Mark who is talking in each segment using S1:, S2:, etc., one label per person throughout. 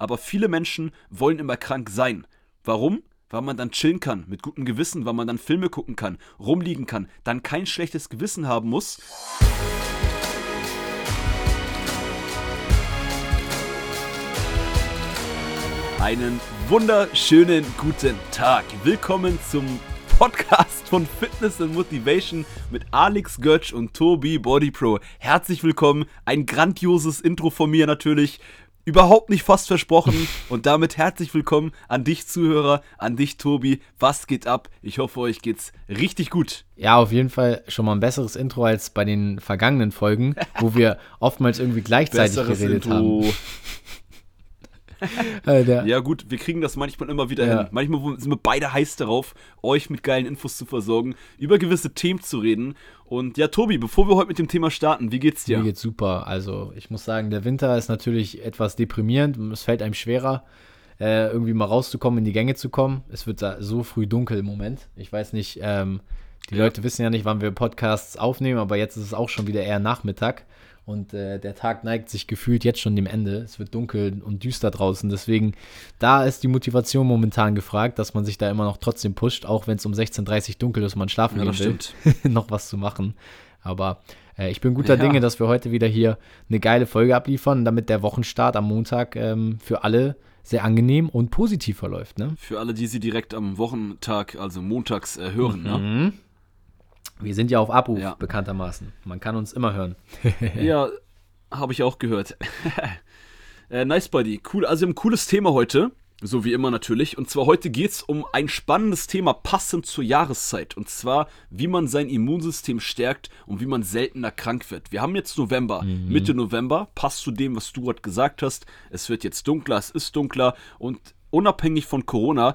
S1: aber viele Menschen wollen immer krank sein. Warum? Weil man dann chillen kann, mit gutem Gewissen, weil man dann Filme gucken kann, rumliegen kann, dann kein schlechtes Gewissen haben muss. Einen wunderschönen guten Tag. Willkommen zum Podcast von Fitness and Motivation mit Alex Götsch und Tobi Body Pro. Herzlich willkommen. Ein grandioses Intro von mir natürlich. Überhaupt nicht fast versprochen. Und damit herzlich willkommen an dich, Zuhörer, an dich, Tobi. Was geht ab? Ich hoffe, euch geht's richtig gut.
S2: Ja, auf jeden Fall schon mal ein besseres Intro als bei den vergangenen Folgen, wo wir oftmals irgendwie gleichzeitig besseres geredet Intro. haben.
S1: äh, ja, gut, wir kriegen das manchmal immer wieder ja. hin. Manchmal sind wir beide heiß darauf, euch mit geilen Infos zu versorgen, über gewisse Themen zu reden. Und ja, Tobi, bevor wir heute mit dem Thema starten, wie geht's dir?
S2: Mir geht's super. Also, ich muss sagen, der Winter ist natürlich etwas deprimierend. Es fällt einem schwerer, äh, irgendwie mal rauszukommen, in die Gänge zu kommen. Es wird da so früh dunkel im Moment. Ich weiß nicht, ähm, die ja. Leute wissen ja nicht, wann wir Podcasts aufnehmen, aber jetzt ist es auch schon wieder eher Nachmittag. Und äh, der Tag neigt sich gefühlt jetzt schon dem Ende. Es wird dunkel und düster draußen. Deswegen, da ist die Motivation momentan gefragt, dass man sich da immer noch trotzdem pusht, auch wenn es um 16.30 Uhr dunkel ist und man schlafen ja, gehen will, noch was zu machen. Aber äh, ich bin guter ja. Dinge, dass wir heute wieder hier eine geile Folge abliefern, damit der Wochenstart am Montag ähm, für alle sehr angenehm und positiv verläuft. Ne?
S1: Für alle, die sie direkt am Wochentag, also montags, äh, hören. Ne? Mhm. Ne?
S2: Wir sind ja auf Abruf, ja. bekanntermaßen. Man kann uns immer hören.
S1: ja, habe ich auch gehört. äh, nice, Buddy. Cool. Also, wir haben ein cooles Thema heute. So wie immer natürlich. Und zwar heute geht es um ein spannendes Thema passend zur Jahreszeit. Und zwar, wie man sein Immunsystem stärkt und wie man seltener krank wird. Wir haben jetzt November, mhm. Mitte November. Passt zu dem, was du gerade gesagt hast. Es wird jetzt dunkler, es ist dunkler. Und unabhängig von Corona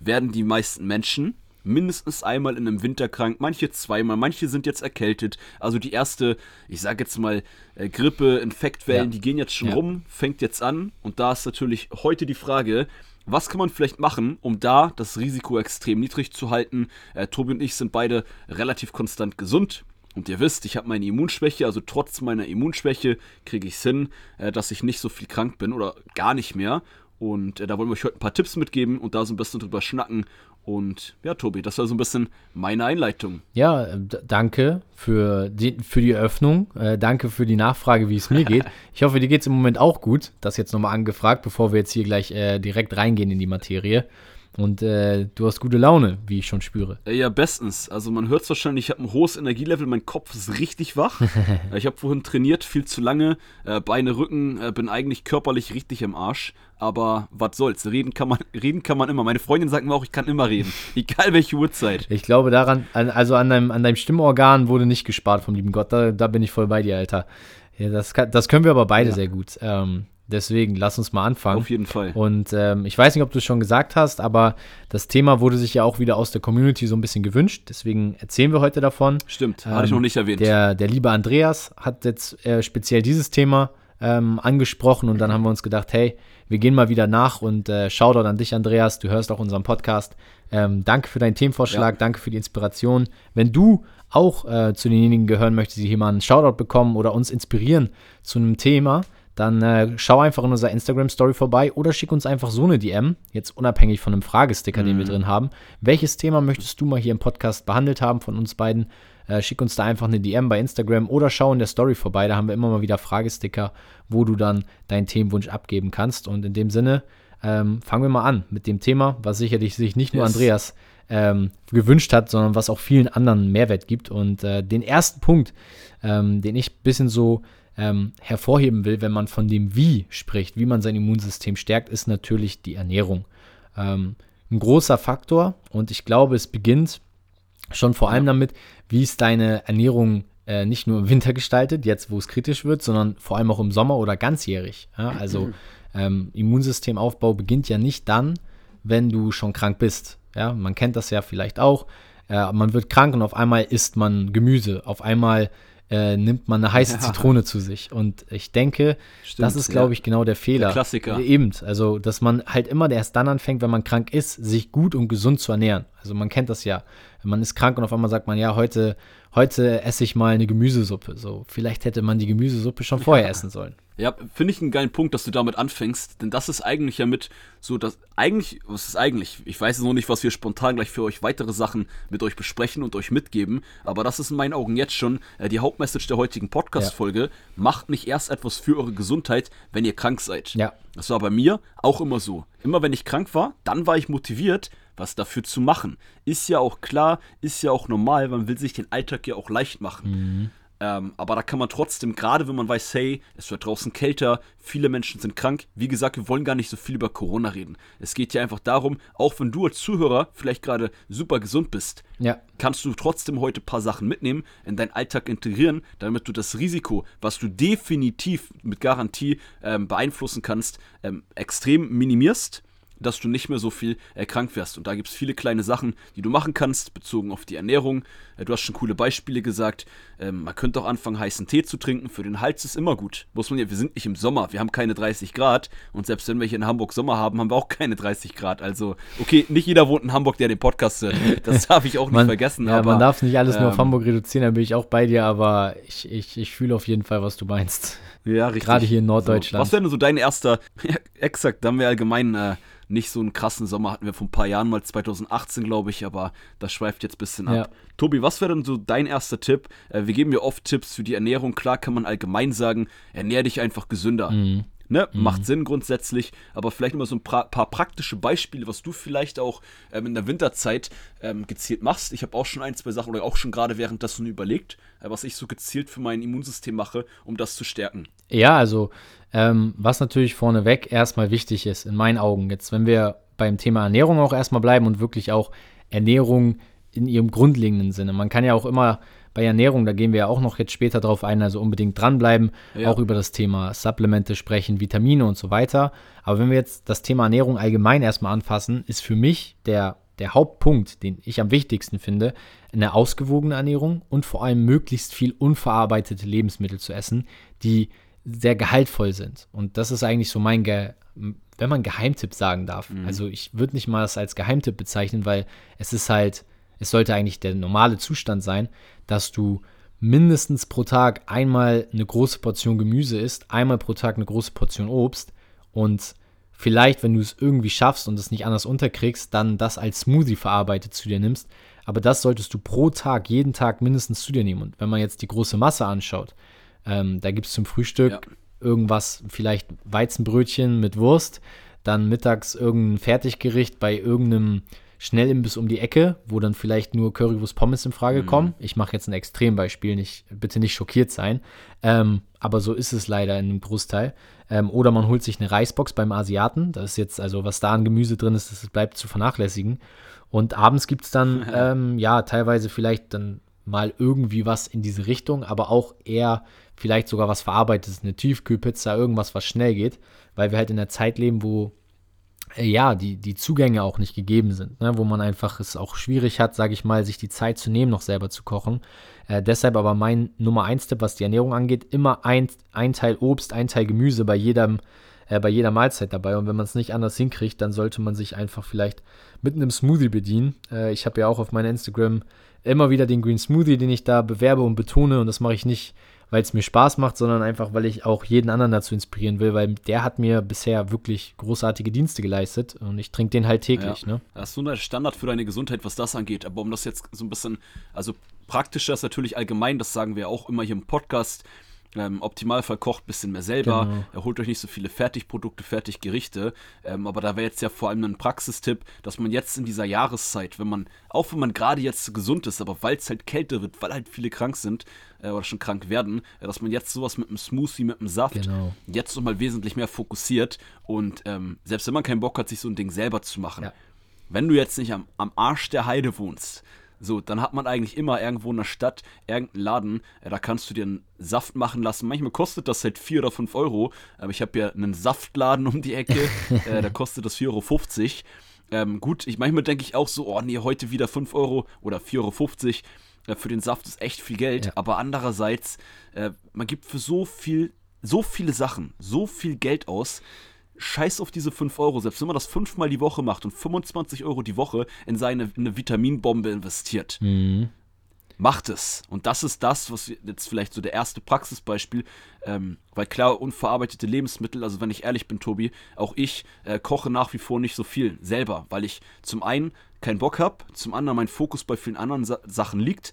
S1: werden die meisten Menschen mindestens einmal in einem Winter krank, manche zweimal, manche sind jetzt erkältet. Also die erste, ich sage jetzt mal, äh, Grippe, Infektwellen, ja. die gehen jetzt schon ja. rum, fängt jetzt an. Und da ist natürlich heute die Frage, was kann man vielleicht machen, um da das Risiko extrem niedrig zu halten? Äh, Tobi und ich sind beide relativ konstant gesund. Und ihr wisst, ich habe meine Immunschwäche, also trotz meiner Immunschwäche kriege ich es hin, äh, dass ich nicht so viel krank bin oder gar nicht mehr. Und äh, da wollen wir euch heute ein paar Tipps mitgeben und da so ein bisschen drüber schnacken und ja, Tobi, das war so ein bisschen meine Einleitung.
S2: Ja, danke für die, für die Eröffnung. Äh, danke für die Nachfrage, wie es mir geht. Ich hoffe, dir geht es im Moment auch gut. Das jetzt nochmal angefragt, bevor wir jetzt hier gleich äh, direkt reingehen in die Materie. Und äh, du hast gute Laune, wie ich schon spüre.
S1: Ja, bestens. Also man hört es wahrscheinlich, ich habe ein hohes Energielevel, mein Kopf ist richtig wach. ich habe vorhin trainiert, viel zu lange, äh, Beine, Rücken, äh, bin eigentlich körperlich richtig im Arsch. Aber was soll's, reden kann, man, reden kann man immer. Meine Freundin sagt mir auch, ich kann immer reden, egal welche Uhrzeit.
S2: Ich glaube daran, also an deinem, an deinem Stimmorgan wurde nicht gespart vom lieben Gott. Da, da bin ich voll bei dir, Alter. Ja, das, kann, das können wir aber beide ja. sehr gut. Ähm, Deswegen, lass uns mal anfangen.
S1: Auf jeden Fall.
S2: Und ähm, ich weiß nicht, ob du es schon gesagt hast, aber das Thema wurde sich ja auch wieder aus der Community so ein bisschen gewünscht. Deswegen erzählen wir heute davon.
S1: Stimmt, ähm, hatte ich noch nicht erwähnt.
S2: Der, der liebe Andreas hat jetzt äh, speziell dieses Thema ähm, angesprochen und dann haben wir uns gedacht, hey, wir gehen mal wieder nach und äh, Shoutout an dich, Andreas. Du hörst auch unseren Podcast. Ähm, danke für deinen Themenvorschlag, ja. danke für die Inspiration. Wenn du auch äh, zu denjenigen gehören möchtest, die hier mal einen Shoutout bekommen oder uns inspirieren zu einem Thema, dann äh, schau einfach in unserer Instagram-Story vorbei oder schick uns einfach so eine DM, jetzt unabhängig von einem Fragesticker, mhm. den wir mhm. drin haben. Welches Thema möchtest du mal hier im Podcast behandelt haben von uns beiden? Äh, schick uns da einfach eine DM bei Instagram oder schau in der Story vorbei. Da haben wir immer mal wieder Fragesticker, wo du dann deinen Themenwunsch abgeben kannst. Und in dem Sinne, ähm, fangen wir mal an mit dem Thema, was sicherlich sich nicht nur yes. Andreas ähm, gewünscht hat, sondern was auch vielen anderen Mehrwert gibt. Und äh, den ersten Punkt, ähm, den ich ein bisschen so ähm, hervorheben will, wenn man von dem Wie spricht, wie man sein Immunsystem stärkt, ist natürlich die Ernährung. Ähm, ein großer Faktor und ich glaube, es beginnt schon vor allem damit, wie ist deine Ernährung äh, nicht nur im Winter gestaltet, jetzt wo es kritisch wird, sondern vor allem auch im Sommer oder ganzjährig. Ja? Also ähm, Immunsystemaufbau beginnt ja nicht dann, wenn du schon krank bist. Ja? Man kennt das ja vielleicht auch. Äh, man wird krank und auf einmal isst man Gemüse. Auf einmal äh, nimmt man eine heiße ja. Zitrone zu sich. Und ich denke, Stimmt, das ist, glaube ich, genau der Fehler. Der
S1: Klassiker.
S2: Eben, also, dass man halt immer erst dann anfängt, wenn man krank ist, sich gut und gesund zu ernähren. Also man kennt das ja. Man ist krank und auf einmal sagt man, ja, heute, heute esse ich mal eine Gemüsesuppe. So, vielleicht hätte man die Gemüsesuppe schon vorher ja. essen sollen.
S1: Ja, finde ich einen geilen Punkt, dass du damit anfängst, denn das ist eigentlich ja mit so, dass eigentlich, was ist eigentlich? Ich weiß noch nicht, was wir spontan gleich für euch weitere Sachen mit euch besprechen und euch mitgeben, aber das ist in meinen Augen jetzt schon äh, die Hauptmessage der heutigen Podcast-Folge. Ja. Macht nicht erst etwas für eure Gesundheit, wenn ihr krank seid.
S2: Ja.
S1: Das war bei mir auch immer so. Immer wenn ich krank war, dann war ich motiviert, was dafür zu machen. Ist ja auch klar, ist ja auch normal, man will sich den Alltag ja auch leicht machen. Mhm. Ähm, aber da kann man trotzdem, gerade wenn man weiß, hey, es wird draußen kälter, viele Menschen sind krank. Wie gesagt, wir wollen gar nicht so viel über Corona reden. Es geht ja einfach darum, auch wenn du als Zuhörer vielleicht gerade super gesund bist,
S2: ja.
S1: kannst du trotzdem heute ein paar Sachen mitnehmen, in deinen Alltag integrieren, damit du das Risiko, was du definitiv mit Garantie ähm, beeinflussen kannst, ähm, extrem minimierst dass du nicht mehr so viel erkrankt wirst. Und da gibt es viele kleine Sachen, die du machen kannst, bezogen auf die Ernährung. Äh, du hast schon coole Beispiele gesagt. Ähm, man könnte auch anfangen, heißen Tee zu trinken. Für den Hals ist immer gut. Muss man ja, wir sind nicht im Sommer, wir haben keine 30 Grad. Und selbst wenn wir hier in Hamburg Sommer haben, haben wir auch keine 30 Grad. Also, okay, nicht jeder wohnt in Hamburg, der den Podcast hört. Das darf ich auch nicht
S2: man,
S1: vergessen.
S2: Ja, aber, man darf nicht alles ähm, nur auf ähm, Hamburg reduzieren, da bin ich auch bei dir, aber ich, ich, ich fühle auf jeden Fall, was du meinst.
S1: Ja, richtig.
S2: Gerade hier in Norddeutschland.
S1: So, was wäre denn so dein erster, ja, exakt, da haben wir allgemein äh, nicht so einen krassen Sommer hatten wir vor ein paar Jahren mal, 2018 glaube ich, aber das schweift jetzt ein bisschen ab. Ja. Tobi, was wäre denn so dein erster Tipp? Äh, wir geben ja oft Tipps für die Ernährung. Klar kann man allgemein sagen, ernähr dich einfach gesünder. Mhm. Ne? Mhm. Macht Sinn grundsätzlich, aber vielleicht immer so ein paar, paar praktische Beispiele, was du vielleicht auch ähm, in der Winterzeit ähm, gezielt machst. Ich habe auch schon ein, zwei Sachen oder auch schon gerade währenddessen überlegt, äh, was ich so gezielt für mein Immunsystem mache, um das zu stärken.
S2: Ja, also ähm, was natürlich vorneweg erstmal wichtig ist, in meinen Augen, jetzt wenn wir beim Thema Ernährung auch erstmal bleiben und wirklich auch Ernährung in ihrem grundlegenden Sinne. Man kann ja auch immer bei Ernährung, da gehen wir ja auch noch jetzt später drauf ein, also unbedingt dranbleiben, ja. auch über das Thema Supplemente sprechen, Vitamine und so weiter. Aber wenn wir jetzt das Thema Ernährung allgemein erstmal anfassen, ist für mich der, der Hauptpunkt, den ich am wichtigsten finde, eine ausgewogene Ernährung und vor allem möglichst viel unverarbeitete Lebensmittel zu essen, die sehr gehaltvoll sind. Und das ist eigentlich so mein, Ge wenn man Geheimtipp sagen darf. Mhm. Also ich würde nicht mal das als Geheimtipp bezeichnen, weil es ist halt es sollte eigentlich der normale Zustand sein, dass du mindestens pro Tag einmal eine große Portion Gemüse isst, einmal pro Tag eine große Portion Obst und vielleicht, wenn du es irgendwie schaffst und es nicht anders unterkriegst, dann das als Smoothie verarbeitet zu dir nimmst. Aber das solltest du pro Tag, jeden Tag mindestens zu dir nehmen. Und wenn man jetzt die große Masse anschaut, ähm, da gibt es zum Frühstück ja. irgendwas, vielleicht Weizenbrötchen mit Wurst, dann mittags irgendein Fertiggericht bei irgendeinem Schnellimbiss um die Ecke, wo dann vielleicht nur Currywurst Pommes in Frage mhm. kommen. Ich mache jetzt ein Extrembeispiel, nicht, bitte nicht schockiert sein. Ähm, aber so ist es leider in einem Großteil. Ähm, oder man holt sich eine Reisbox beim Asiaten. Das ist jetzt, also was da an Gemüse drin ist, das bleibt zu vernachlässigen. Und abends gibt es dann, ähm, ja, teilweise vielleicht dann mal irgendwie was in diese Richtung, aber auch eher vielleicht sogar was Verarbeitetes, eine Tiefkühlpizza, irgendwas, was schnell geht, weil wir halt in der Zeit leben, wo ja, die, die Zugänge auch nicht gegeben sind, ne? wo man einfach es auch schwierig hat, sage ich mal, sich die Zeit zu nehmen, noch selber zu kochen. Äh, deshalb aber mein Nummer 1 Tipp, was die Ernährung angeht, immer ein, ein Teil Obst, ein Teil Gemüse bei jedem, äh, bei jeder Mahlzeit dabei. Und wenn man es nicht anders hinkriegt, dann sollte man sich einfach vielleicht mit einem Smoothie bedienen. Äh, ich habe ja auch auf meinem Instagram immer wieder den Green Smoothie, den ich da bewerbe und betone. Und das mache ich nicht weil es mir Spaß macht, sondern einfach, weil ich auch jeden anderen dazu inspirieren will, weil der hat mir bisher wirklich großartige Dienste geleistet und ich trinke den halt täglich. Ja. Ne?
S1: Das ist so ein Standard für deine Gesundheit, was das angeht. Aber um das jetzt so ein bisschen, also praktischer ist natürlich allgemein, das sagen wir auch immer hier im Podcast, ähm, Optimalfall kocht ein bisschen mehr selber. Genau. Er holt euch nicht so viele Fertigprodukte, Fertiggerichte. Ähm, aber da wäre jetzt ja vor allem ein Praxistipp, dass man jetzt in dieser Jahreszeit, wenn man, auch wenn man gerade jetzt gesund ist, aber weil es halt kälter wird, weil halt viele krank sind äh, oder schon krank werden, äh, dass man jetzt sowas mit einem Smoothie, mit einem Saft genau. jetzt nochmal wesentlich mehr fokussiert. Und ähm, selbst wenn man keinen Bock hat, sich so ein Ding selber zu machen, ja. wenn du jetzt nicht am, am Arsch der Heide wohnst, so, dann hat man eigentlich immer irgendwo in der Stadt irgendeinen Laden, äh, da kannst du dir einen Saft machen lassen. Manchmal kostet das halt 4 oder 5 Euro, aber ich habe ja einen Saftladen um die Ecke, äh, da kostet das 4,50 Euro. Ähm, gut, ich, manchmal denke ich auch so, oh nee, heute wieder 5 Euro oder 4,50 Euro. Äh, für den Saft ist echt viel Geld, ja. aber andererseits, äh, man gibt für so viel, so viele Sachen, so viel Geld aus scheiß auf diese 5 Euro, selbst wenn man das fünfmal die Woche macht und 25 Euro die Woche in seine in eine Vitaminbombe investiert.
S2: Mhm.
S1: Macht es. Und das ist das, was jetzt vielleicht so der erste Praxisbeispiel, ähm, weil klar, unverarbeitete Lebensmittel, also wenn ich ehrlich bin, Tobi, auch ich äh, koche nach wie vor nicht so viel selber, weil ich zum einen keinen Bock habe, zum anderen mein Fokus bei vielen anderen Sa Sachen liegt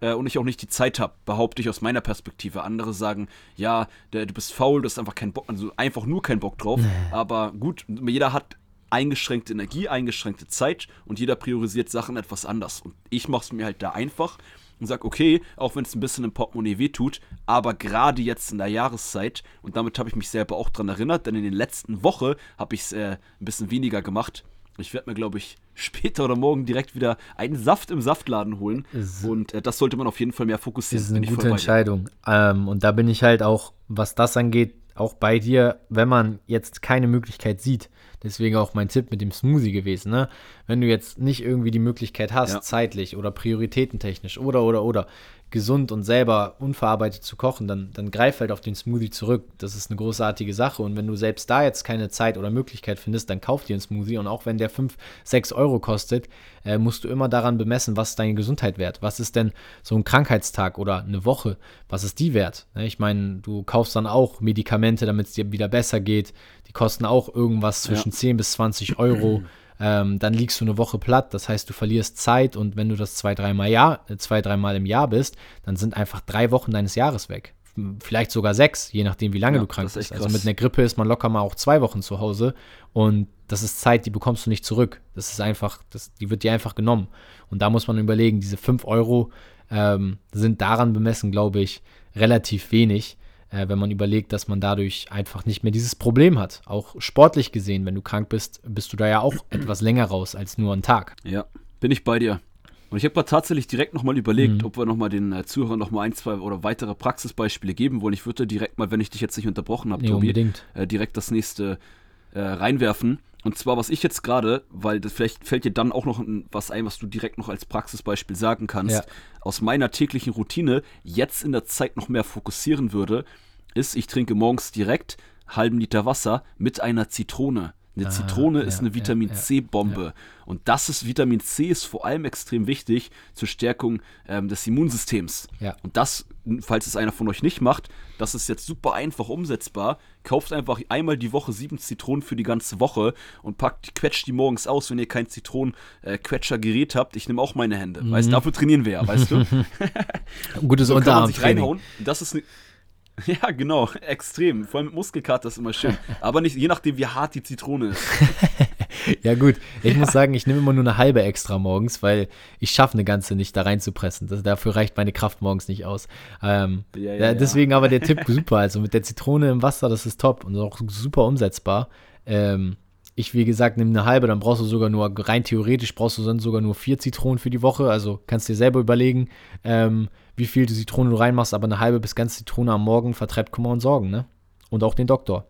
S1: äh, und ich auch nicht die Zeit habe, behaupte ich aus meiner Perspektive. Andere sagen, ja, der, du bist faul, du hast einfach keinen Bock, also einfach nur keinen Bock drauf. Aber gut, jeder hat eingeschränkte Energie, eingeschränkte Zeit und jeder priorisiert Sachen etwas anders. Und ich mache es mir halt da einfach und sage, okay, auch wenn es ein bisschen im Portemonnaie wehtut, aber gerade jetzt in der Jahreszeit, und damit habe ich mich selber auch dran erinnert, denn in den letzten Woche habe ich es äh, ein bisschen weniger gemacht. Ich werde mir, glaube ich, später oder morgen direkt wieder einen Saft im Saftladen holen.
S2: Ist-
S1: und äh, das sollte man auf jeden Fall mehr fokussieren.
S2: Das ist eine gute. Entscheidung. Ähm, und da bin ich halt auch, was das angeht, auch bei dir, wenn man jetzt keine Möglichkeit sieht. Deswegen auch mein Tipp mit dem Smoothie gewesen. Ne? Wenn du jetzt nicht irgendwie die Möglichkeit hast,
S1: Ja.
S2: zeitlich oder prioritätentechnisch oder, oder, oder, gesund und selber unverarbeitet zu kochen, dann, dann greif halt auf den Smoothie zurück. Das ist eine großartige Sache. Und wenn du selbst da jetzt keine Zeit oder Möglichkeit findest, dann kauf dir einen Smoothie. Und auch wenn der 5, 6 Euro kostet, äh, musst du immer daran bemessen, was ist deine Gesundheit wert. Was ist denn so ein Krankheitstag oder eine Woche, was ist die wert? Ne, Ich meine, du kaufst dann auch Medikamente, damit es dir wieder besser geht. Die kosten auch irgendwas zwischen 10 bis 20 Euro. Ähm, dann liegst du eine Woche platt, das heißt, du verlierst Zeit und wenn du das zwei, dreimal Jahr, äh, zwei, dreimal im Jahr bist, dann sind einfach drei Wochen deines Jahres weg. Vielleicht sogar sechs, je nachdem, wie lange
S1: Ja,
S2: du krank bist. Also mit einer Grippe ist man locker mal auch zwei Wochen zu Hause und das ist Zeit, die bekommst du nicht zurück. Das ist einfach, das, die wird dir einfach genommen. Und da muss man überlegen, diese fünf Euro ähm, sind daran bemessen, glaube ich, relativ wenig äh, wenn man überlegt, dass man dadurch einfach nicht mehr dieses Problem hat. Auch sportlich gesehen, wenn du krank bist, bist du da ja auch etwas länger raus als nur einen Tag.
S1: Ja, bin ich bei dir. Und ich habe tatsächlich direkt nochmal überlegt,
S2: Mhm.
S1: ob wir nochmal den äh, Zuhörern nochmal ein, zwei oder weitere Praxisbeispiele geben wollen. Ich würde direkt mal, wenn ich dich jetzt nicht unterbrochen habe,
S2: Nee,
S1: Tobi, äh, direkt das nächste äh, reinwerfen. Und zwar, was ich jetzt gerade, weil das, vielleicht fällt dir dann auch noch was ein, was du direkt noch als Praxisbeispiel sagen kannst,
S2: Ja.
S1: aus meiner täglichen Routine jetzt in der Zeit noch mehr fokussieren würde, ist, ich trinke morgens direkt halben Liter Wasser mit einer Zitrone. Eine
S2: Ah,
S1: Zitrone
S2: ja,
S1: ist eine
S2: ja,
S1: Vitamin
S2: ja,
S1: C-Bombe. Und das ist, Vitamin C ist vor allem extrem wichtig zur Stärkung ähm, des Immunsystems.
S2: Ja.
S1: Und das, falls es einer von euch nicht macht, das ist jetzt super einfach umsetzbar. Kauft einfach einmal die Woche sieben Zitronen für die ganze Woche und packt, quetscht die morgens aus, wenn ihr kein Zitronen-Quetscher-Gerät habt. Ich nehme auch meine Hände.
S2: Mhm.
S1: Weißt, dafür trainieren wir ja, weißt du?
S2: Gutes
S1: So kann man sich reinhauen. Das ist ne ja, genau, extrem. Vor allem mit Muskelkater ist immer schön. Aber nicht, je nachdem, wie hart die Zitrone ist.
S2: Ja gut, ich muss sagen, ich nehme immer nur eine halbe extra morgens, weil ich schaffe eine ganze nicht da reinzupressen. Das, dafür reicht meine Kraft morgens nicht aus. Ähm,
S1: Ja, ja,
S2: ja,
S1: ja.
S2: deswegen aber der Tipp super. Also mit der Zitrone im Wasser, das ist top und auch super umsetzbar. Ähm, ich, wie gesagt, nehme eine halbe, dann brauchst du sogar nur, rein theoretisch brauchst du dann sogar nur vier Zitronen für die Woche. Also kannst dir selber überlegen, ähm, wie viel du Zitrone du reinmachst, aber eine halbe bis ganz Zitrone am Morgen vertreibt Kummer und Sorgen, ne? Und auch den Doktor.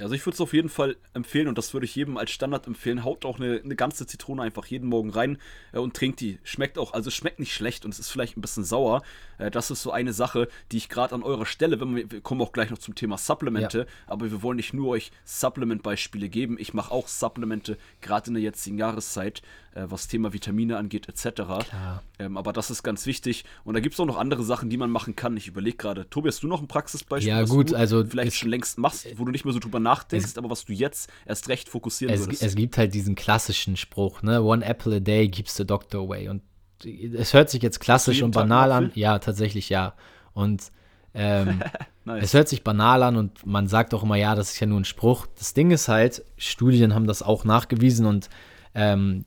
S1: Also ich würde es auf jeden Fall empfehlen und das würde ich jedem als Standard empfehlen. Haut auch eine, eine ganze Zitrone einfach jeden Morgen rein äh, und trinkt die. Schmeckt auch, also schmeckt nicht schlecht und es ist vielleicht ein bisschen sauer. Äh, das ist so eine Sache, die ich gerade an eurer Stelle, wenn wir, wir kommen auch gleich noch zum Thema Supplemente, aber wir wollen nicht nur euch Supplement-Beispiele geben. Ich mache auch Supplemente, gerade in der jetzigen Jahreszeit, äh, was Thema Vitamine angeht, etc. Ähm, aber das ist ganz wichtig. Und da gibt es auch noch andere Sachen, die man machen kann. Ich überlege gerade, Tobi, hast du noch ein Praxisbeispiel,
S2: Ja, gut,
S1: du
S2: also
S1: vielleicht schon längst machst, wo du nicht mehr so drüber nachdenkst, aber was du jetzt erst recht fokussieren
S2: Es,
S1: würdest?
S2: es gibt halt diesen klassischen Spruch, ne? One apple a day keeps the doctor away. Und es hört sich jetzt klassisch und
S1: Tag
S2: banal an. Ja, tatsächlich ja. Und ähm,
S1: nice.
S2: es hört sich banal an und man sagt auch immer, ja, das ist ja nur ein Spruch. Das Ding ist halt, Studien haben das auch nachgewiesen und ähm,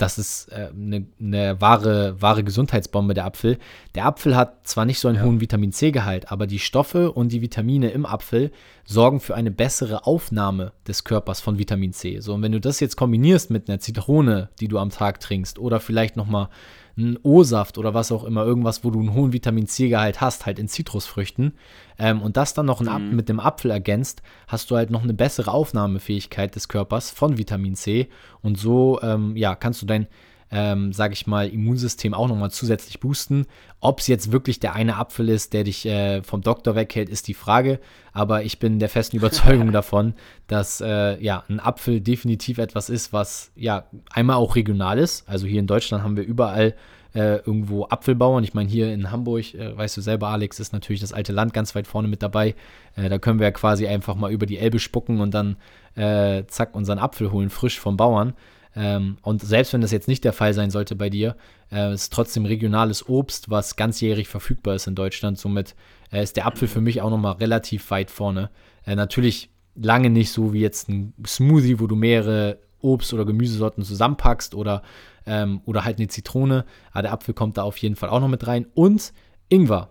S2: das ist äh, eine, eine wahre, wahre Gesundheitsbombe, der Apfel. Der Apfel hat zwar nicht so einen hohen Vitamin C-Gehalt, aber die Stoffe und die Vitamine im Apfel sorgen für eine bessere Aufnahme des Körpers von Vitamin C. So, und wenn du das jetzt kombinierst mit einer Zitrone, die du am Tag trinkst, oder vielleicht nochmal einen O-Saft oder was auch immer, irgendwas, wo du einen hohen Vitamin C-Gehalt hast, halt in Zitrusfrüchten, ähm, und das dann noch Ap- mit dem Apfel ergänzt, hast du halt noch eine bessere Aufnahmefähigkeit des Körpers von Vitamin C und so, ähm, ja, kannst du dein ähm, sage ich mal, Immunsystem auch nochmal zusätzlich boosten. Ob es jetzt wirklich der eine Apfel ist, der dich äh, vom Doktor weghält, ist die Frage. Aber ich bin der festen Überzeugung davon, dass äh, ja ein Apfel definitiv etwas ist, was ja einmal auch regional ist. Also hier in Deutschland haben wir überall äh, irgendwo Apfelbauern. Ich meine, hier in Hamburg, äh, weißt du selber, Alex, ist natürlich das alte Land ganz weit vorne mit dabei. Äh, da können wir ja quasi einfach mal über die Elbe spucken und dann äh, zack unseren Apfel holen, frisch vom Bauern. Ähm, und selbst wenn das jetzt nicht der Fall sein sollte bei dir, äh, ist trotzdem regionales Obst, was ganzjährig verfügbar ist in Deutschland. Somit äh, ist der Apfel für mich auch nochmal relativ weit vorne. Äh, natürlich lange nicht so wie jetzt ein Smoothie, wo du mehrere Obst- oder Gemüsesorten zusammenpackst oder, ähm, oder halt eine Zitrone. Aber der Apfel kommt da auf jeden Fall auch noch mit rein. Und Ingwer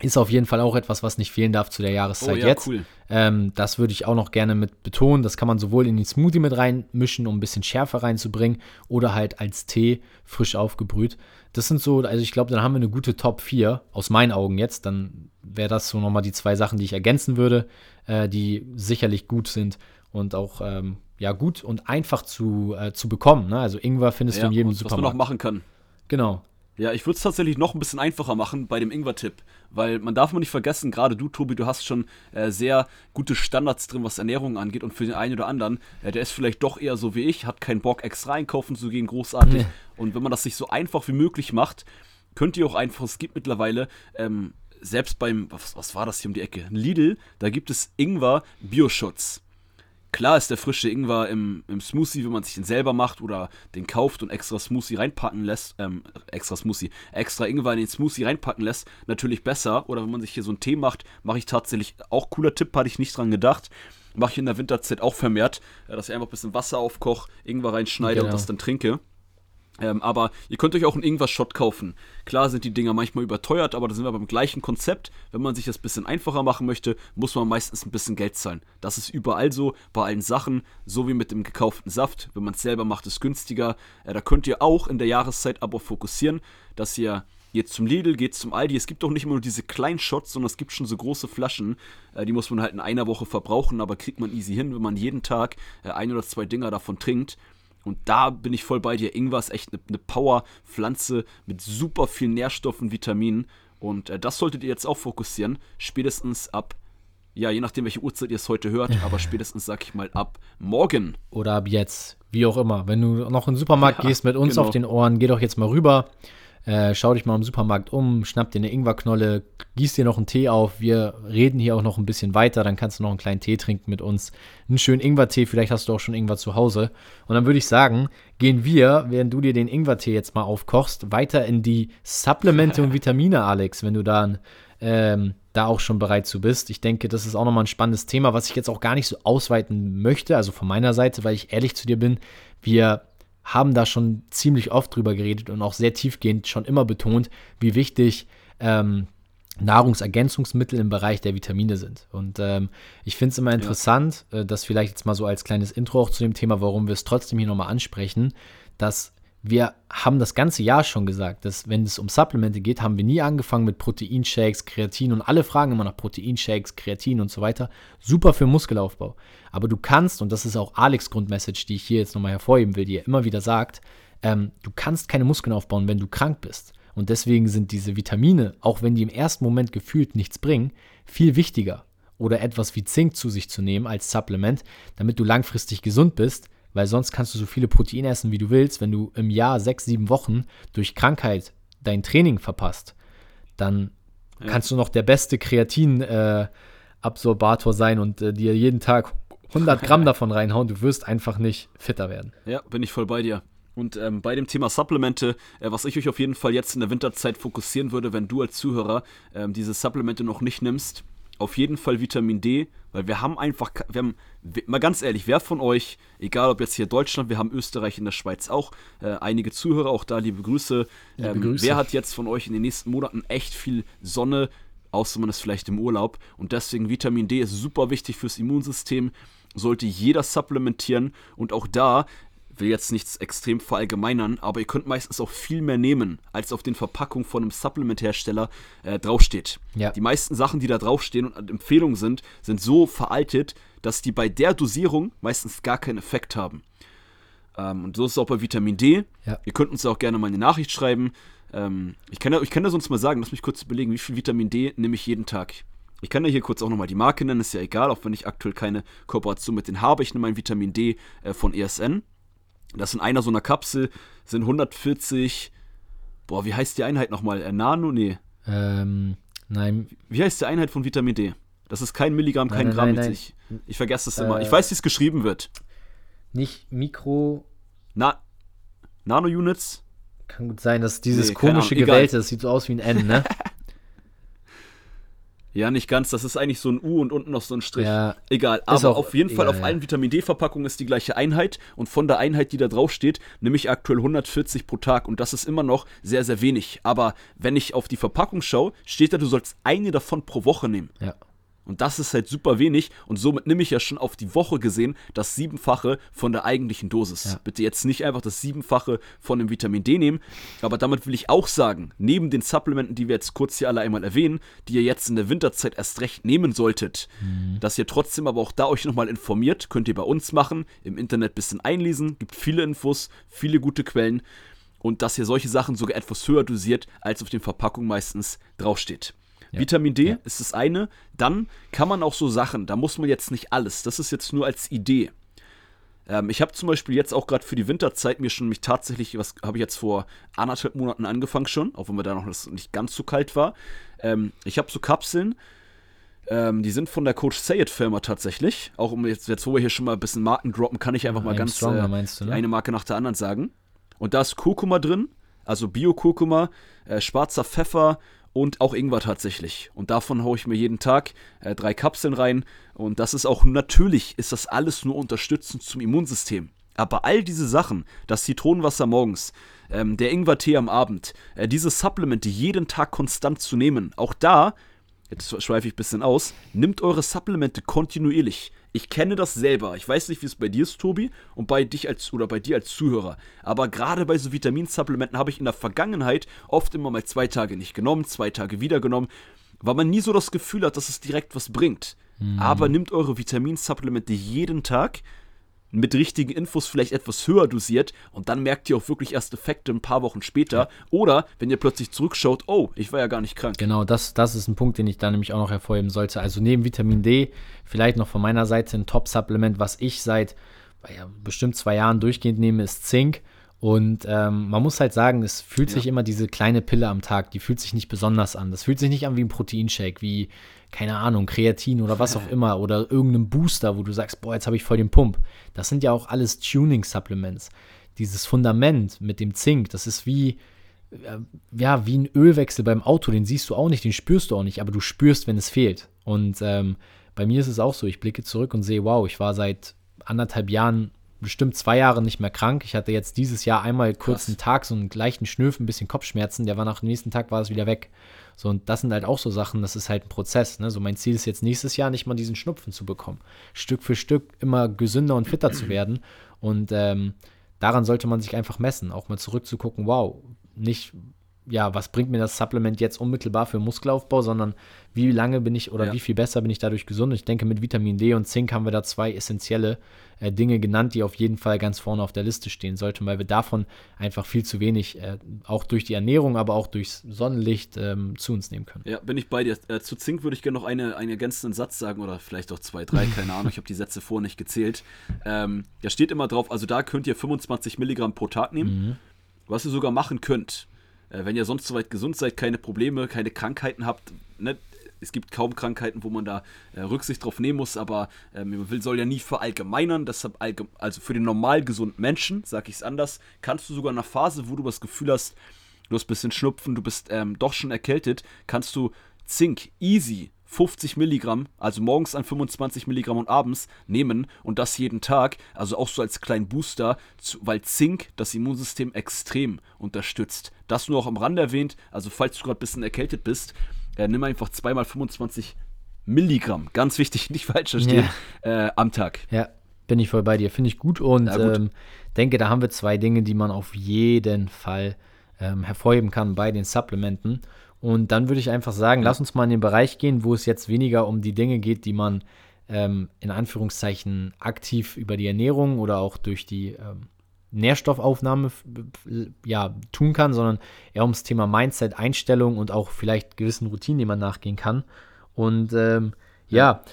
S2: ist auf jeden Fall auch etwas, was nicht fehlen darf zu der Jahreszeit oh, ja, jetzt. Cool. Ähm, das würde ich auch noch gerne mit betonen. Das kann man sowohl in den Smoothie mit reinmischen, um ein bisschen Schärfe reinzubringen, oder halt als Tee frisch aufgebrüht. Das sind so, also ich glaube, dann haben wir eine gute Top 4, aus meinen Augen jetzt. Dann wäre das so nochmal die zwei Sachen, die ich ergänzen würde, äh, die sicherlich gut sind und auch ähm, ja gut und einfach zu, äh, zu bekommen. Ne? Also Ingwer findest ja, du in jedem Supermarkt. Was man
S1: noch machen kann.
S2: Genau.
S1: Ja, ich würde es tatsächlich noch ein bisschen einfacher machen bei dem Ingwer-Tipp, weil man darf mal nicht vergessen, gerade du, Tobi, du hast schon äh, sehr gute Standards drin, was Ernährung angeht und für den einen oder anderen, äh, der ist vielleicht doch eher so wie ich, hat keinen Bock extra einkaufen zu gehen, großartig. Nee. Und wenn man das sich so einfach wie möglich macht, könnt ihr auch einfach, es gibt mittlerweile, ähm, selbst beim, was, was war das hier um die Ecke? Lidl, da gibt es Ingwer Bioschutz. Klar ist der frische Ingwer im, im Smoothie, wenn man sich den selber macht oder den kauft und extra Smoothie reinpacken lässt, ähm, extra Smoothie, extra Ingwer in den Smoothie reinpacken lässt, natürlich besser. Oder wenn man sich hier so einen Tee macht, mache ich tatsächlich, auch cooler Tipp, hatte ich nicht dran gedacht, mache ich in der Winterzeit auch vermehrt, äh, dass ich einfach ein bisschen Wasser aufkoche, Ingwer reinschneide genau. und das dann trinke. Ähm, aber ihr könnt euch auch einen Ingwer-Shot kaufen. Klar sind die Dinger manchmal überteuert, aber da sind wir beim gleichen Konzept. Wenn man sich das ein bisschen einfacher machen möchte, muss man meistens ein bisschen Geld zahlen. Das ist überall so, bei allen Sachen, so wie mit dem gekauften Saft. Wenn man es selber macht, ist günstiger. Äh, da könnt ihr auch in der Jahreszeit aber fokussieren, dass ihr geht zum Lidl, geht zum Aldi. Es gibt auch nicht immer nur diese kleinen Shots, sondern es gibt schon so große Flaschen. Äh, die muss man halt in einer Woche verbrauchen, aber kriegt man easy hin, wenn man jeden Tag äh, ein oder zwei Dinger davon trinkt. Und da bin ich voll bei dir. Ingwer ist echt eine, eine Power-Pflanze mit super vielen Nährstoffen, Vitaminen. Und äh, das solltet ihr jetzt auch fokussieren. Spätestens ab, ja, je nachdem, welche Uhrzeit ihr es heute hört, aber spätestens, sag ich mal, ab morgen.
S2: Oder ab jetzt. Wie auch immer. Wenn du noch in den Supermarkt ja, gehst mit uns genau. auf den Ohren, geh doch jetzt mal rüber. Äh, schau dich mal im Supermarkt um, schnapp dir eine Ingwerknolle, gieß dir noch einen Tee auf. Wir reden hier auch noch ein bisschen weiter, dann kannst du noch einen kleinen Tee trinken mit uns. Einen schönen Ingwertee, vielleicht hast du auch schon Ingwer zu Hause. Und dann würde ich sagen, gehen wir, während du dir den Ingwertee jetzt mal aufkochst, weiter in die Supplemente und Vitamine, Alex, wenn du dann ähm, da auch schon bereit zu bist. Ich denke, das ist auch nochmal ein spannendes Thema, was ich jetzt auch gar nicht so ausweiten möchte, also von meiner Seite, weil ich ehrlich zu dir bin. Wir haben da schon ziemlich oft drüber geredet und auch sehr tiefgehend schon immer betont, wie wichtig ähm, Nahrungsergänzungsmittel im Bereich der Vitamine sind. Und ähm, ich finde es immer interessant, ja. äh, das vielleicht jetzt mal so als kleines Intro auch zu dem Thema, warum wir es trotzdem hier nochmal ansprechen, dass wir haben das ganze Jahr schon gesagt, dass wenn es um Supplemente geht, haben wir nie angefangen mit Proteinshakes, Kreatin und alle fragen immer nach Proteinshakes, Kreatin und so weiter. Super für Muskelaufbau. Aber du kannst, und das ist auch Alex Grundmessage, die ich hier jetzt nochmal hervorheben will, die er immer wieder sagt, ähm, du kannst keine Muskeln aufbauen, wenn du krank bist. Und deswegen sind diese Vitamine, auch wenn die im ersten Moment gefühlt nichts bringen, viel wichtiger. Oder etwas wie Zink zu sich zu nehmen als Supplement, damit du langfristig gesund bist, weil sonst kannst du so viele Proteine essen, wie du willst. Wenn du im Jahr sechs, sieben Wochen durch Krankheit dein Training verpasst, dann ja. kannst du noch der beste Kreatin-Absorbator äh, sein und äh, dir jeden Tag 100 Gramm davon reinhauen. Du wirst einfach nicht fitter werden.
S1: Ja, bin ich voll bei dir. Und ähm, bei dem Thema Supplemente, äh, was ich euch auf jeden Fall jetzt in der Winterzeit fokussieren würde, wenn du als Zuhörer ähm, diese Supplemente noch nicht nimmst, auf jeden Fall Vitamin D, weil wir haben einfach, wir haben, mal ganz ehrlich, wer von euch, egal ob jetzt hier Deutschland, wir haben Österreich in der Schweiz auch, äh, einige Zuhörer, auch da liebe Grüße. Ähm, liebe Grüße. Wer hat jetzt von euch in den nächsten Monaten echt viel Sonne, außer man ist vielleicht im Urlaub und deswegen Vitamin D ist super wichtig fürs Immunsystem, sollte jeder supplementieren und auch da will jetzt nichts extrem verallgemeinern, aber ihr könnt meistens auch viel mehr nehmen, als auf den Verpackungen von einem Supplement-Hersteller äh, draufsteht. Ja. Die meisten Sachen, die da draufstehen und Empfehlungen sind, sind so veraltet, dass die bei der Dosierung meistens gar keinen Effekt haben. Ähm, und so ist es auch bei Vitamin D.
S2: Ja.
S1: Ihr könnt uns auch gerne mal eine Nachricht schreiben. Ähm, ich, kann ich kann das sonst mal sagen, lass mich kurz überlegen, wie viel Vitamin D nehme ich jeden Tag. Ich kann ja hier kurz auch nochmal die Marke nennen, ist ja egal, auch wenn ich aktuell keine Kooperation mit denen habe. Ich nehme mein Vitamin D äh, von ESN. Das in einer so einer Kapsel sind 140, boah, wie heißt die Einheit nochmal? Äh, Nano? Nee.
S2: Ähm, nein,
S1: Wie heißt die Einheit von Vitamin D? Das ist kein Milligramm, kein
S2: Nein,
S1: Gramm
S2: nein,
S1: sich. Ich vergesse das immer.
S2: Äh,
S1: Ich weiß, wie es geschrieben wird.
S2: nicht Mikro.
S1: Na, Nano-Units?
S2: Kann gut sein, dass dieses
S1: Nee,
S2: komische. Gewählte, das sieht so aus wie ein N, ne?
S1: Ja, nicht ganz. Das ist eigentlich so ein U und unten noch so ein Strich.
S2: Ja,
S1: Egal, aber
S2: auch
S1: auf jeden Fall
S2: egal,
S1: auf
S2: ja.
S1: allen Vitamin D-Verpackungen ist die gleiche Einheit und von der Einheit, die da drauf steht, nehme ich aktuell 140 pro Tag und das ist immer noch sehr, sehr wenig. Aber wenn ich auf die Verpackung schaue, steht da, du sollst eine davon pro Woche nehmen.
S2: ja.
S1: Und das ist halt super wenig und somit nehme ich ja schon auf die Woche gesehen das Siebenfache von der eigentlichen Dosis.
S2: Ja.
S1: Bitte jetzt nicht einfach das Siebenfache von dem Vitamin D nehmen, aber damit will ich auch sagen, neben den Supplementen, die wir jetzt kurz hier alle einmal erwähnen, die ihr jetzt in der Winterzeit erst recht nehmen solltet, dass ihr trotzdem aber auch da euch nochmal informiert, könnt ihr bei uns machen, im Internet bisschen einlesen, gibt viele Infos, viele gute Quellen und dass ihr solche Sachen sogar etwas höher dosiert, als auf den Verpackungen meistens draufsteht. Vitamin D
S2: Ja.
S1: ist das eine. Dann kann man auch so Sachen, da muss man jetzt nicht alles. Das ist jetzt nur als Idee. Ähm, ich habe zum Beispiel jetzt auch gerade für die Winterzeit mir schon mich tatsächlich, was habe ich jetzt vor anderthalb Monaten angefangen schon, auch wenn mir da noch nicht ganz so kalt war. Ähm, ich habe so Kapseln, ähm, die sind von der Coach Sayed Firma tatsächlich. Auch um jetzt, jetzt, wo wir hier schon mal ein bisschen Marken droppen, kann ich einfach mal
S2: I'm
S1: ganz
S2: Stronger
S1: äh,
S2: du, ne?
S1: eine Marke nach der anderen sagen. Und da ist Kurkuma drin, also Bio-Kurkuma, äh, schwarzer Pfeffer und auch Ingwer tatsächlich. Und davon haue ich mir jeden Tag äh, drei Kapseln rein. Und das ist auch, natürlich ist das alles nur unterstützend zum Immunsystem. Aber all diese Sachen, das Zitronenwasser morgens, ähm, der Ingwertee am Abend, äh, diese Supplemente jeden Tag konstant zu nehmen, auch da jetzt schweife ich ein bisschen aus, nimmt eure Supplemente kontinuierlich. Ich kenne das selber. Ich weiß nicht, wie es bei dir ist, Tobi, und bei dich als oder bei dir als Zuhörer. Aber gerade bei so Vitaminsupplementen habe ich in der Vergangenheit oft immer mal zwei Tage nicht genommen, zwei Tage wieder genommen, weil man nie so das Gefühl hat, dass es direkt was bringt. Aber nimmt eure Vitaminsupplemente jeden Tag mit richtigen Infos vielleicht etwas höher dosiert und dann merkt ihr auch wirklich erst Effekte ein paar Wochen später. Oder wenn ihr plötzlich zurückschaut, oh, ich war ja gar nicht krank.
S2: Genau, das, das ist ein Punkt, den ich da nämlich auch noch hervorheben sollte. Also neben Vitamin D, vielleicht noch von meiner Seite ein Top-Supplement, was ich seit ja, bestimmt zwei Jahren durchgehend nehme, ist Zink. Und ähm, man muss halt sagen, es fühlt sich immer diese kleine Pille am Tag, die fühlt sich nicht besonders an. Das fühlt sich nicht an wie ein Proteinshake, wie, keine Ahnung, Kreatin oder was auch immer oder irgendeinem Booster, wo du sagst, boah, jetzt habe ich voll den Pump. Das sind ja auch alles Tuning-Supplements. Dieses Fundament mit dem Zink, das ist wie, äh, ja, wie ein Ölwechsel beim Auto, den siehst du auch nicht, den spürst du auch nicht, aber du spürst, wenn es fehlt. Und ähm, bei mir ist es auch so, ich blicke zurück und sehe, wow, ich war seit anderthalb Jahren, bestimmt zwei Jahre nicht mehr krank. Ich hatte jetzt dieses Jahr einmal kurz einen Tag, so einen leichten Schnüff, ein bisschen Kopfschmerzen, der war nach dem nächsten Tag, war es wieder weg. So, und das sind halt auch so Sachen, das ist halt ein Prozess. Ne? So, mein Ziel ist jetzt nächstes Jahr nicht mal diesen Schnupfen zu bekommen. Stück für Stück immer gesünder und fitter zu werden. Und ähm, daran sollte man sich einfach messen, auch mal zurückzugucken, wow, nicht, ja, was bringt mir das Supplement jetzt unmittelbar für Muskelaufbau, sondern wie lange bin ich oder
S1: Ja.
S2: wie viel besser bin ich dadurch gesund. Und ich denke, mit Vitamin D und Zink haben wir da zwei essentielle äh, Dinge genannt, die auf jeden Fall ganz vorne auf der Liste stehen sollten, weil wir davon einfach viel zu wenig, äh, auch durch die Ernährung, aber auch durchs Sonnenlicht ähm, zu uns nehmen können.
S1: Ja, bin ich bei dir. Äh, zu Zink würde ich gerne noch eine, einen ergänzenden Satz sagen oder vielleicht auch zwei, drei, keine Ahnung. Ich habe die Sätze vorher nicht gezählt. Ähm, da steht immer drauf, also da könnt ihr 25 Milligramm pro Tag nehmen. Was ihr sogar machen könnt, äh, wenn ihr sonst soweit gesund seid, keine Probleme, keine Krankheiten habt, ne? Es gibt kaum Krankheiten, wo man da äh, Rücksicht drauf nehmen muss, aber ähm, man will, soll ja nie verallgemeinern. Deshalb, allge also für den normal gesunden Menschen, sag ich es anders, kannst du sogar in einer Phase, wo du das Gefühl hast, du hast ein bisschen Schnupfen, du bist ähm, doch schon erkältet, kannst du Zink easy 50 Milligramm, also morgens an 25 Milligramm und abends nehmen und das jeden Tag, also auch so als kleinen Booster, weil Zink das Immunsystem extrem unterstützt. Das nur auch am Rand erwähnt, also falls du gerade ein bisschen erkältet bist, äh, nimm einfach zweimal 25 Milligramm, ganz wichtig, nicht falsch verstehen, äh, am Tag.
S2: Ja, bin ich voll bei dir. Finde ich gut und
S1: Ja, gut.
S2: Ähm, denke, da haben wir zwei Dinge, die man auf jeden Fall ähm, hervorheben kann bei den Supplementen. Und dann würde ich einfach sagen, lass uns mal in den Bereich gehen, wo es jetzt weniger um die Dinge geht, die man ähm, in Anführungszeichen aktiv über die Ernährung oder auch durch die ähm, Nährstoffaufnahme ja, tun kann, sondern eher ums Thema Mindset, Einstellung und auch vielleicht gewissen Routinen, die man nachgehen kann. Und ähm, ja. ja,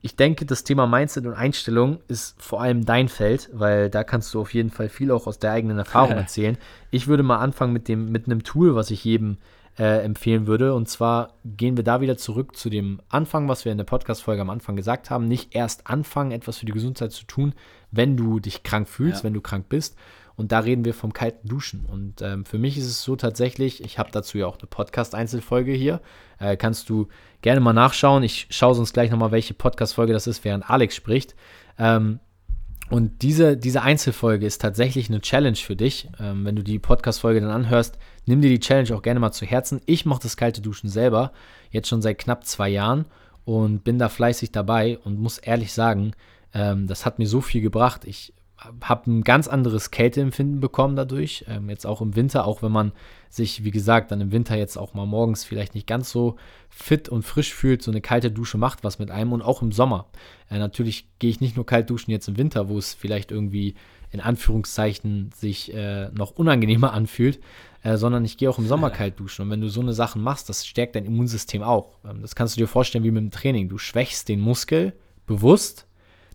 S2: ich denke, das Thema Mindset und Einstellung ist vor allem dein Feld, weil da kannst du auf jeden Fall viel auch aus der eigenen Erfahrung erzählen. Ich würde mal anfangen mit, dem, mit einem Tool, was ich jedem äh, empfehlen würde. Und zwar gehen wir da wieder zurück zu dem Anfang, was wir in der Podcast-Folge am Anfang gesagt haben. Nicht erst anfangen, etwas für die Gesundheit zu tun, wenn du dich krank fühlst, ja. wenn du krank bist. Und da reden wir vom kalten Duschen. Und ähm, für mich ist es so tatsächlich, ich habe dazu ja auch eine Podcast-Einzelfolge hier. Äh, kannst du gerne mal nachschauen. Ich schaue sonst gleich nochmal, welche Podcast-Folge das ist, während Alex spricht. Ähm, und diese, diese Einzelfolge ist tatsächlich eine Challenge für dich. Ähm, wenn du die Podcast-Folge dann anhörst, nimm dir die Challenge auch gerne mal zu Herzen. Ich mache das kalte Duschen selber, jetzt schon seit knapp zwei Jahren und bin da fleißig dabei und muss ehrlich sagen, ähm, das hat mir so viel gebracht. Ich habe ein ganz anderes Kälteempfinden bekommen dadurch. Ähm, jetzt auch im Winter, auch wenn man sich, wie gesagt, dann im Winter jetzt auch mal morgens vielleicht nicht ganz so fit und frisch fühlt. So eine kalte Dusche macht was mit einem und auch im Sommer. Äh, natürlich gehe ich nicht nur kalt duschen jetzt im Winter, wo es vielleicht irgendwie in Anführungszeichen sich äh, noch unangenehmer anfühlt, äh, sondern ich gehe auch im Sommer kalt duschen. Und wenn du so eine Sachen machst, das stärkt dein Immunsystem auch. Ähm, das kannst du dir vorstellen wie mit dem Training. Du schwächst den Muskel bewusst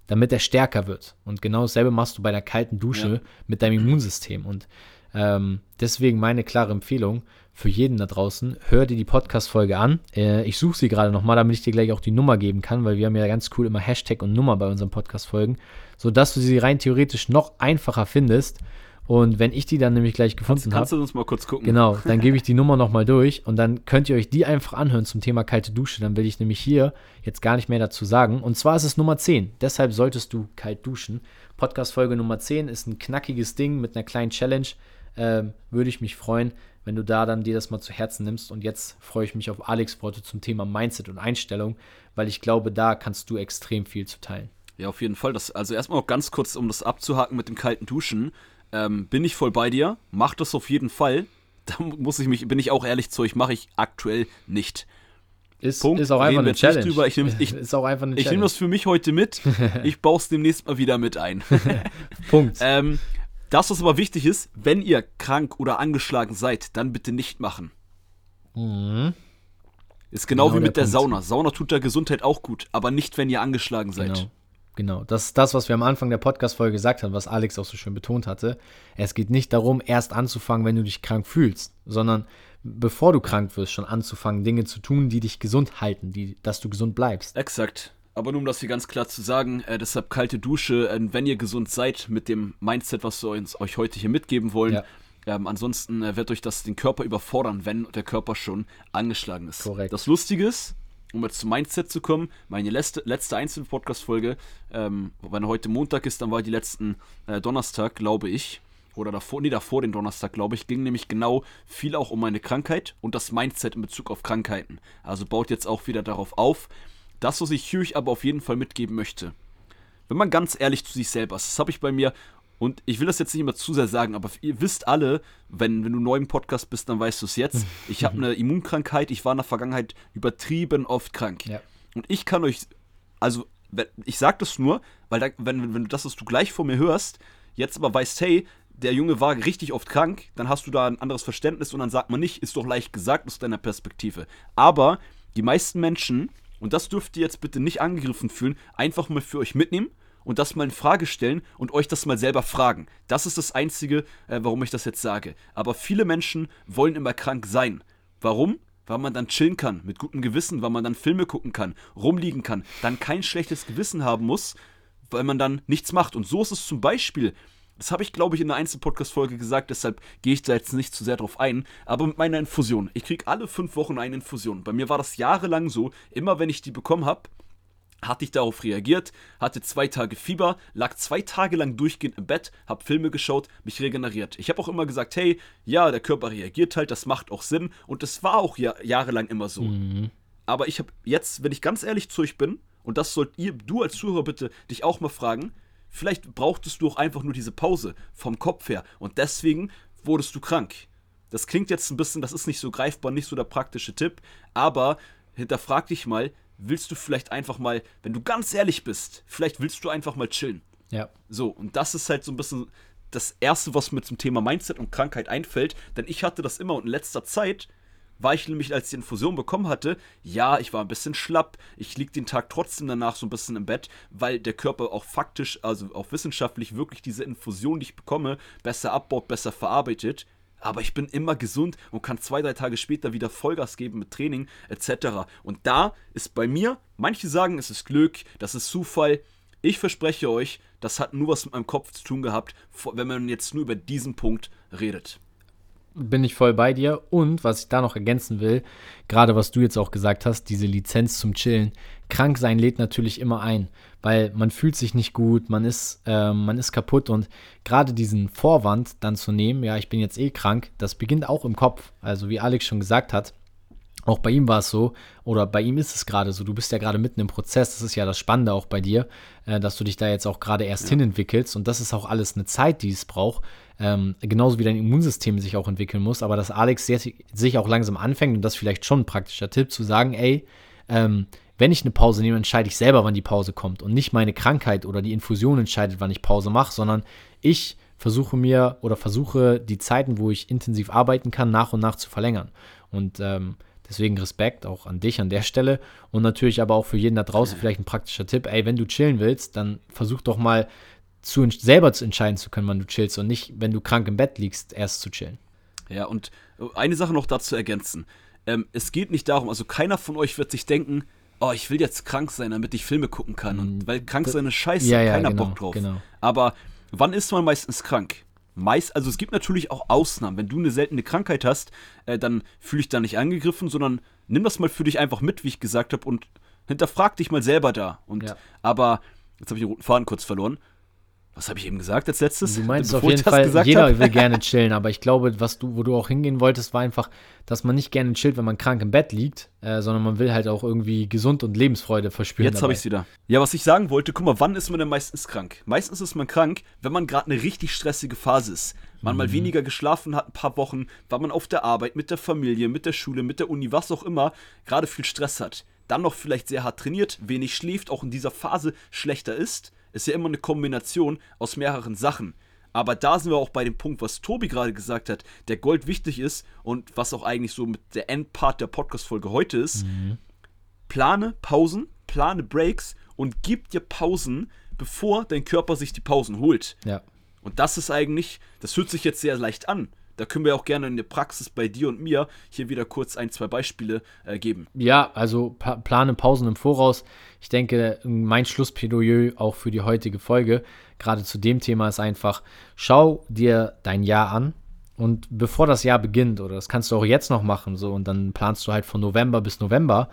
S2: damit er stärker wird. Und genau dasselbe machst du bei einer kalten Dusche ja. mit deinem Immunsystem. Und ähm, deswegen meine klare Empfehlung für jeden da draußen, hör dir die Podcast-Folge an. Äh, ich suche sie gerade nochmal, damit ich dir gleich auch die Nummer geben kann, weil wir haben ja ganz cool immer Hashtag und Nummer bei unseren Podcast-Folgen, sodass du sie rein theoretisch noch einfacher findest und wenn ich die dann nämlich gleich gefunden habe.
S1: Kannst, kannst du uns mal kurz gucken?
S2: Genau, dann gebe ich die Nummer nochmal durch und dann könnt ihr euch die einfach anhören zum Thema kalte Dusche. Dann will ich nämlich hier jetzt gar nicht mehr dazu sagen. Und zwar ist es Nummer 10. Deshalb solltest du kalt duschen. Podcast-Folge Nummer 10 ist ein knackiges Ding mit einer kleinen Challenge. Ähm, würde ich mich freuen, wenn du da dann dir das mal zu Herzen nimmst. Und jetzt freue ich mich auf Alex Worte zum Thema Mindset und Einstellung, weil ich glaube, da kannst du extrem viel zu teilen.
S1: Ja, auf jeden Fall. Das, also erstmal auch ganz kurz, um das abzuhaken mit dem kalten Duschen ähm, bin ich voll bei dir, mach das auf jeden Fall. Da muss ich mich, bin ich auch ehrlich zu euch, mache ich aktuell nicht.
S2: Ist, Punkt. ist auch einfach eine Challenge. Drüber.
S1: Ich nehme ich, ich nehm das für mich heute mit. Ich baue es demnächst mal wieder mit ein. Punkt. Ähm, das, was aber wichtig ist, wenn ihr krank oder angeschlagen seid, dann bitte nicht machen. Mhm. Ist genau, genau wie mit der, der Sauna. Sauna tut der Gesundheit auch gut, aber nicht, wenn ihr angeschlagen seid.
S2: Genau. Genau, das ist das, was wir am Anfang der Podcast-Folge gesagt haben, was Alex auch so schön betont hatte. Es geht nicht darum, erst anzufangen, wenn du dich krank fühlst, sondern bevor du krank wirst, schon anzufangen, Dinge zu tun, die dich gesund halten, die, dass du gesund bleibst.
S1: Exakt. Aber nur um das hier ganz klar zu sagen, äh, deshalb kalte Dusche, äh, wenn ihr gesund seid mit dem Mindset, was wir uns, euch heute hier mitgeben wollen. Ja. Ähm, ansonsten äh, wird euch das den Körper überfordern, wenn der Körper schon angeschlagen ist. Korrekt. Das Lustige ist, um jetzt zum Mindset zu kommen, meine letzte, letzte einzelne Podcast-Folge, ähm, wenn heute Montag ist, dann war die letzten äh, Donnerstag, glaube ich, oder davor, nee, davor den Donnerstag, glaube ich, ging nämlich genau viel auch um meine Krankheit und das Mindset in Bezug auf Krankheiten. Also baut jetzt auch wieder darauf auf. Das, was ich euch aber auf jeden Fall mitgeben möchte. Wenn man ganz ehrlich zu sich selber ist, das habe ich bei mir und ich will das jetzt nicht immer zu sehr sagen, aber ihr wisst alle, wenn, wenn du neu im Podcast bist, dann weißt du es jetzt. Ich habe eine Immunkrankheit, ich war in der Vergangenheit übertrieben oft krank. Ja. Und ich kann euch, also ich sage das nur, weil da, wenn, wenn du das, was du gleich vor mir hörst, jetzt aber weißt, hey, der Junge war richtig oft krank, dann hast du da ein anderes Verständnis und dann sagt man nicht, ist doch leicht gesagt aus deiner Perspektive. Aber die meisten Menschen, und das dürft ihr jetzt bitte nicht angegriffen fühlen, einfach mal für euch mitnehmen und das mal in Frage stellen und euch das mal selber fragen. Das ist das Einzige, äh, warum ich das jetzt sage. Aber viele Menschen wollen immer krank sein. Warum? Weil man dann chillen kann, mit gutem Gewissen, weil man dann Filme gucken kann, rumliegen kann, dann kein schlechtes Gewissen haben muss, weil man dann nichts macht. Und so ist es zum Beispiel das habe ich, glaube ich, in einer Einzelpodcast-Folge gesagt, deshalb gehe ich da jetzt nicht zu sehr drauf ein. Aber mit meiner Infusion. Ich kriege alle fünf Wochen eine Infusion. Bei mir war das jahrelang so. Immer wenn ich die bekommen habe, hatte ich darauf reagiert, hatte zwei Tage Fieber, lag zwei Tage lang durchgehend im Bett, habe Filme geschaut, mich regeneriert. Ich habe auch immer gesagt, hey, ja, der Körper reagiert halt, das macht auch Sinn und es war auch ja, jahrelang immer so. Mhm. Aber ich habe jetzt, wenn ich ganz ehrlich zu euch bin, und das sollt ihr, du als Zuhörer bitte, dich auch mal fragen, vielleicht brauchtest du auch einfach nur diese Pause vom Kopf her und deswegen wurdest du krank. Das klingt jetzt ein bisschen, das ist nicht so greifbar, nicht so der praktische Tipp, aber hinterfrag dich mal, willst du vielleicht einfach mal, wenn du ganz ehrlich bist, vielleicht willst du einfach mal chillen. Ja. So, und das ist halt so ein bisschen das Erste, was mir zum Thema Mindset und Krankheit einfällt, denn ich hatte das immer und in letzter Zeit war ich nämlich, als ich die Infusion bekommen hatte, ja, ich war ein bisschen schlapp, ich lieg den Tag trotzdem danach so ein bisschen im Bett, weil der Körper auch faktisch, also auch wissenschaftlich wirklich diese Infusion, die ich bekomme, besser abbaut, besser verarbeitet. Aber ich bin immer gesund und kann zwei, drei Tage später wieder Vollgas geben mit Training etc. Und da ist bei mir, manche sagen, es ist Glück, das ist Zufall. Ich verspreche euch, das hat nur was mit meinem Kopf zu tun gehabt, wenn man jetzt nur über diesen Punkt redet
S2: bin ich voll bei dir. Und was ich da noch ergänzen will, gerade was du jetzt auch gesagt hast, diese Lizenz zum Chillen. Krank sein lädt natürlich immer ein, weil man fühlt sich nicht gut, man ist, äh, man ist kaputt und gerade diesen Vorwand dann zu nehmen, ja, ich bin jetzt eh krank, das beginnt auch im Kopf. Also wie Alex schon gesagt hat, auch bei ihm war es so, oder bei ihm ist es gerade so, du bist ja gerade mitten im Prozess, das ist ja das Spannende auch bei dir, äh, dass du dich da jetzt auch gerade erst ja. hin entwickelst und das ist auch alles eine Zeit, die es braucht, ähm, genauso wie dein Immunsystem sich auch entwickeln muss, aber dass Alex sehr, sich auch langsam anfängt und das vielleicht schon ein praktischer Tipp, zu sagen, ey, ähm, wenn ich eine Pause nehme, entscheide ich selber, wann die Pause kommt und nicht meine Krankheit oder die Infusion entscheidet, wann ich Pause mache, sondern ich versuche mir oder versuche die Zeiten, wo ich intensiv arbeiten kann, nach und nach zu verlängern. Und ähm, Deswegen Respekt auch an dich an der Stelle und natürlich aber auch für jeden da draußen vielleicht ein praktischer Tipp. Ey, wenn du chillen willst, dann versuch doch mal zu, selber zu entscheiden zu können, wann du chillst und nicht, wenn du krank im Bett liegst, erst zu chillen.
S1: Ja, und eine Sache noch dazu ergänzen. Ähm, es geht nicht darum, also keiner von euch wird sich denken, oh, ich will jetzt krank sein, damit ich Filme gucken kann. Und mm, weil krank sein ist scheiße, ja, ja, keiner genau, Bock drauf. Genau. Aber wann ist man meistens krank? meist, also es gibt natürlich auch Ausnahmen. Wenn du eine seltene Krankheit hast, äh, dann fühle ich da nicht angegriffen, sondern nimm das mal für dich einfach mit, wie ich gesagt habe, und hinterfrag dich mal selber da. Und ja. aber jetzt habe ich den roten Faden kurz verloren was habe ich eben gesagt als letztes?
S2: Du meinst auf jeden Fall, jeder hab? will gerne chillen, aber ich glaube, was du, wo du auch hingehen wolltest, war einfach, dass man nicht gerne chillt, wenn man krank im Bett liegt, äh, sondern man will halt auch irgendwie gesund und Lebensfreude verspüren.
S1: Jetzt habe ich es wieder. Ja, was ich sagen wollte, guck mal, wann ist man denn meistens krank? Meistens ist man krank, wenn man gerade eine richtig stressige Phase ist. Man mhm. mal weniger geschlafen hat, ein paar Wochen, weil man auf der Arbeit, mit der Familie, mit der Schule, mit der Uni, was auch immer, gerade viel Stress hat. Dann noch vielleicht sehr hart trainiert, wenig schläft, auch in dieser Phase schlechter ist ist ja immer eine Kombination aus mehreren Sachen. Aber da sind wir auch bei dem Punkt, was Tobi gerade gesagt hat, der Gold wichtig ist und was auch eigentlich so mit der Endpart der Podcast-Folge heute ist. Mhm. Plane Pausen, plane Breaks und gib dir Pausen, bevor dein Körper sich die Pausen holt.
S2: Ja.
S1: Und das ist eigentlich, das hört sich jetzt sehr leicht an. Da können wir auch gerne in der Praxis bei dir und mir hier wieder kurz ein, zwei Beispiele äh, geben.
S2: Ja, also pa plane Pausen im Voraus. Ich denke, mein Schlussplädoyer auch für die heutige Folge, gerade zu dem Thema, ist einfach, schau dir dein Jahr an. Und bevor das Jahr beginnt, oder das kannst du auch jetzt noch machen, so, und dann planst du halt von November bis November,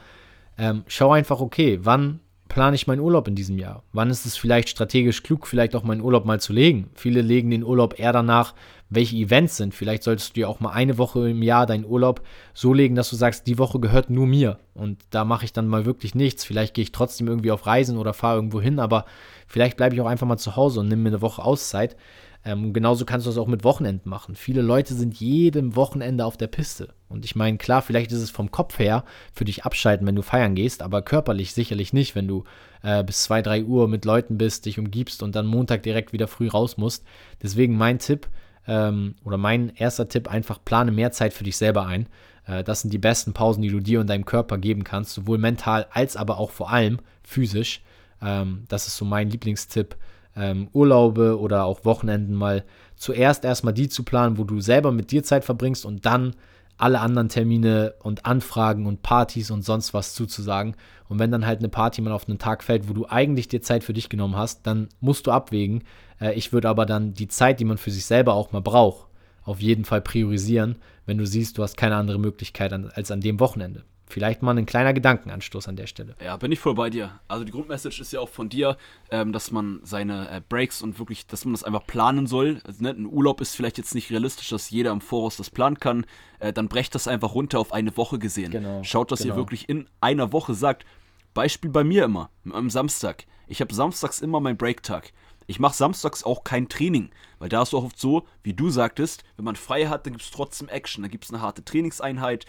S2: ähm, schau einfach, okay, wann plane ich meinen Urlaub in diesem Jahr? Wann ist es vielleicht strategisch klug, vielleicht auch meinen Urlaub mal zu legen? Viele legen den Urlaub eher danach, welche Events sind. Vielleicht solltest du dir auch mal eine Woche im Jahr deinen Urlaub so legen, dass du sagst, die Woche gehört nur mir. Und da mache ich dann mal wirklich nichts. Vielleicht gehe ich trotzdem irgendwie auf Reisen oder fahre irgendwo hin, aber vielleicht bleibe ich auch einfach mal zu Hause und nehme mir eine Woche Auszeit. Ähm, genauso kannst du das auch mit Wochenenden machen. Viele Leute sind jedem Wochenende auf der Piste. Und ich meine, klar, vielleicht ist es vom Kopf her für dich abschalten, wenn du feiern gehst, aber körperlich sicherlich nicht, wenn du äh, bis 2, 3 Uhr mit Leuten bist, dich umgibst und dann Montag direkt wieder früh raus musst. Deswegen mein Tipp ähm, oder mein erster Tipp, einfach plane mehr Zeit für dich selber ein. Äh, das sind die besten Pausen, die du dir und deinem Körper geben kannst, sowohl mental als aber auch vor allem physisch. Ähm, das ist so mein Lieblingstipp ähm, Urlaube oder auch Wochenenden mal zuerst erstmal die zu planen, wo du selber mit dir Zeit verbringst und dann alle anderen Termine und Anfragen und Partys und sonst was zuzusagen. Und wenn dann halt eine Party mal auf einen Tag fällt, wo du eigentlich dir Zeit für dich genommen hast, dann musst du abwägen. Äh, ich würde aber dann die Zeit, die man für sich selber auch mal braucht, auf jeden Fall priorisieren, wenn du siehst, du hast keine andere Möglichkeit als an dem Wochenende. Vielleicht mal ein kleiner Gedankenanstoß an der Stelle.
S1: Ja, bin ich voll bei dir. Also die Grundmessage ist ja auch von dir, ähm, dass man seine äh, Breaks und wirklich, dass man das einfach planen soll. Also, ne, ein Urlaub ist vielleicht jetzt nicht realistisch, dass jeder im Voraus das planen kann. Äh, dann brecht das einfach runter auf eine Woche gesehen. Genau, Schaut, dass genau. ihr wirklich in einer Woche sagt, Beispiel bei mir immer, am Samstag. Ich habe samstags immer meinen Breaktag. Ich mache samstags auch kein Training, weil da ist auch oft so, wie du sagtest, wenn man frei hat, dann gibt es trotzdem Action. Da gibt es eine harte Trainingseinheit,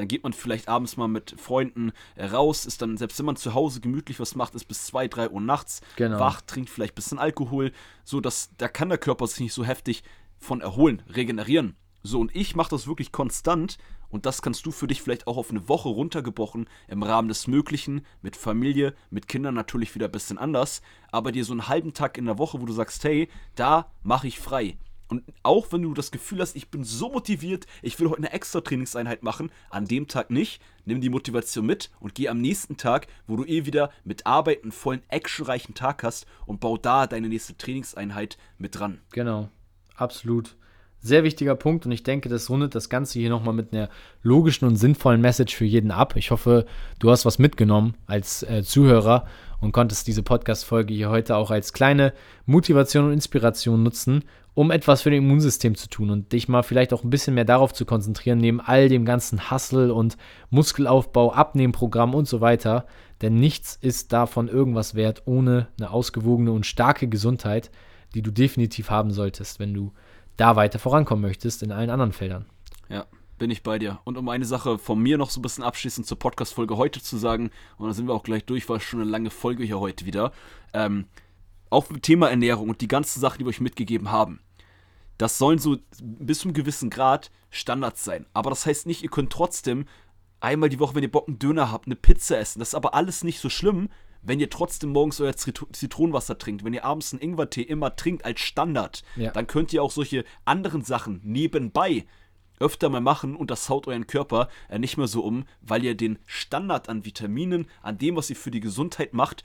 S1: dann geht man vielleicht abends mal mit Freunden äh, raus, ist dann, selbst wenn man zu Hause gemütlich was macht, ist bis 2, 3 Uhr nachts
S2: Genau.
S1: wach, trinkt vielleicht ein bisschen Alkohol, so dass da kann der Körper sich nicht so heftig von erholen, regenerieren. So, und ich mache das wirklich konstant und das kannst du für dich vielleicht auch auf eine Woche runtergebrochen im Rahmen des Möglichen, mit Familie, mit Kindern natürlich wieder ein bisschen anders, aber dir so einen halben Tag in der Woche, wo du sagst, hey, da mache ich frei. Und auch wenn du das Gefühl hast, ich bin so motiviert, ich will heute eine extra Trainingseinheit machen, an dem Tag nicht, nimm die Motivation mit und geh am nächsten Tag, wo du eh wieder mit Arbeit einen vollen actionreichen Tag hast und bau da deine nächste Trainingseinheit mit dran.
S2: Genau, absolut. Sehr wichtiger Punkt und ich denke, das rundet das Ganze hier nochmal mit einer logischen und sinnvollen Message für jeden ab. Ich hoffe, du hast was mitgenommen als äh, Zuhörer und konntest diese Podcast-Folge hier heute auch als kleine Motivation und Inspiration nutzen, um etwas für dein Immunsystem zu tun und dich mal vielleicht auch ein bisschen mehr darauf zu konzentrieren, neben all dem ganzen Hustle und Muskelaufbau, Abnehmprogramm und so weiter. Denn nichts ist davon irgendwas wert ohne eine ausgewogene und starke Gesundheit, die du definitiv haben solltest, wenn du da weiter vorankommen möchtest in allen anderen Feldern.
S1: Ja, bin ich bei dir. Und um eine Sache von mir noch so ein bisschen abschließend zur Podcast-Folge heute zu sagen, und dann sind wir auch gleich durch, weil es schon eine lange Folge hier heute wieder. Ähm, auch zum Thema Ernährung und die ganzen Sachen, die wir euch mitgegeben haben. Das sollen so bis zu einem gewissen Grad Standards sein. Aber das heißt nicht, ihr könnt trotzdem einmal die Woche, wenn ihr Bock einen Döner habt, eine Pizza essen. Das ist aber alles nicht so schlimm, wenn ihr trotzdem morgens euer Zit- Zitronenwasser trinkt, wenn ihr abends einen Ingwertee immer trinkt als Standard,
S2: Ja.
S1: dann könnt ihr auch solche anderen Sachen nebenbei öfter mal machen und das haut euren Körper äh, nicht mehr so um, weil ihr den Standard an Vitaminen, an dem, was ihr für die Gesundheit macht,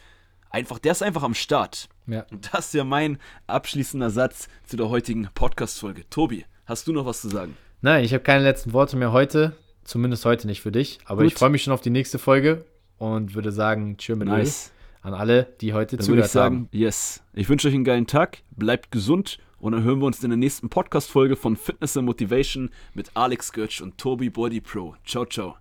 S1: einfach, der ist einfach am Start.
S2: Ja.
S1: Und das ist ja mein abschließender Satz zu der heutigen Podcast-Folge. Tobi, hast du noch was zu sagen?
S2: Nein, ich habe keine letzten Worte mehr heute, zumindest heute nicht für dich, aber
S1: Gut.
S2: ich freue mich schon auf die nächste Folge und würde sagen, tschö mit
S1: Nice.
S2: An alle, die heute
S1: Dann würde ich
S2: zugehört
S1: sagen,
S2: haben.
S1: yes. Ich wünsche euch einen geilen Tag, bleibt gesund und dann hören wir uns in der nächsten Podcast-Folge von Fitness and Motivation mit Alex Götsch und Tobi Body Pro. Ciao, ciao.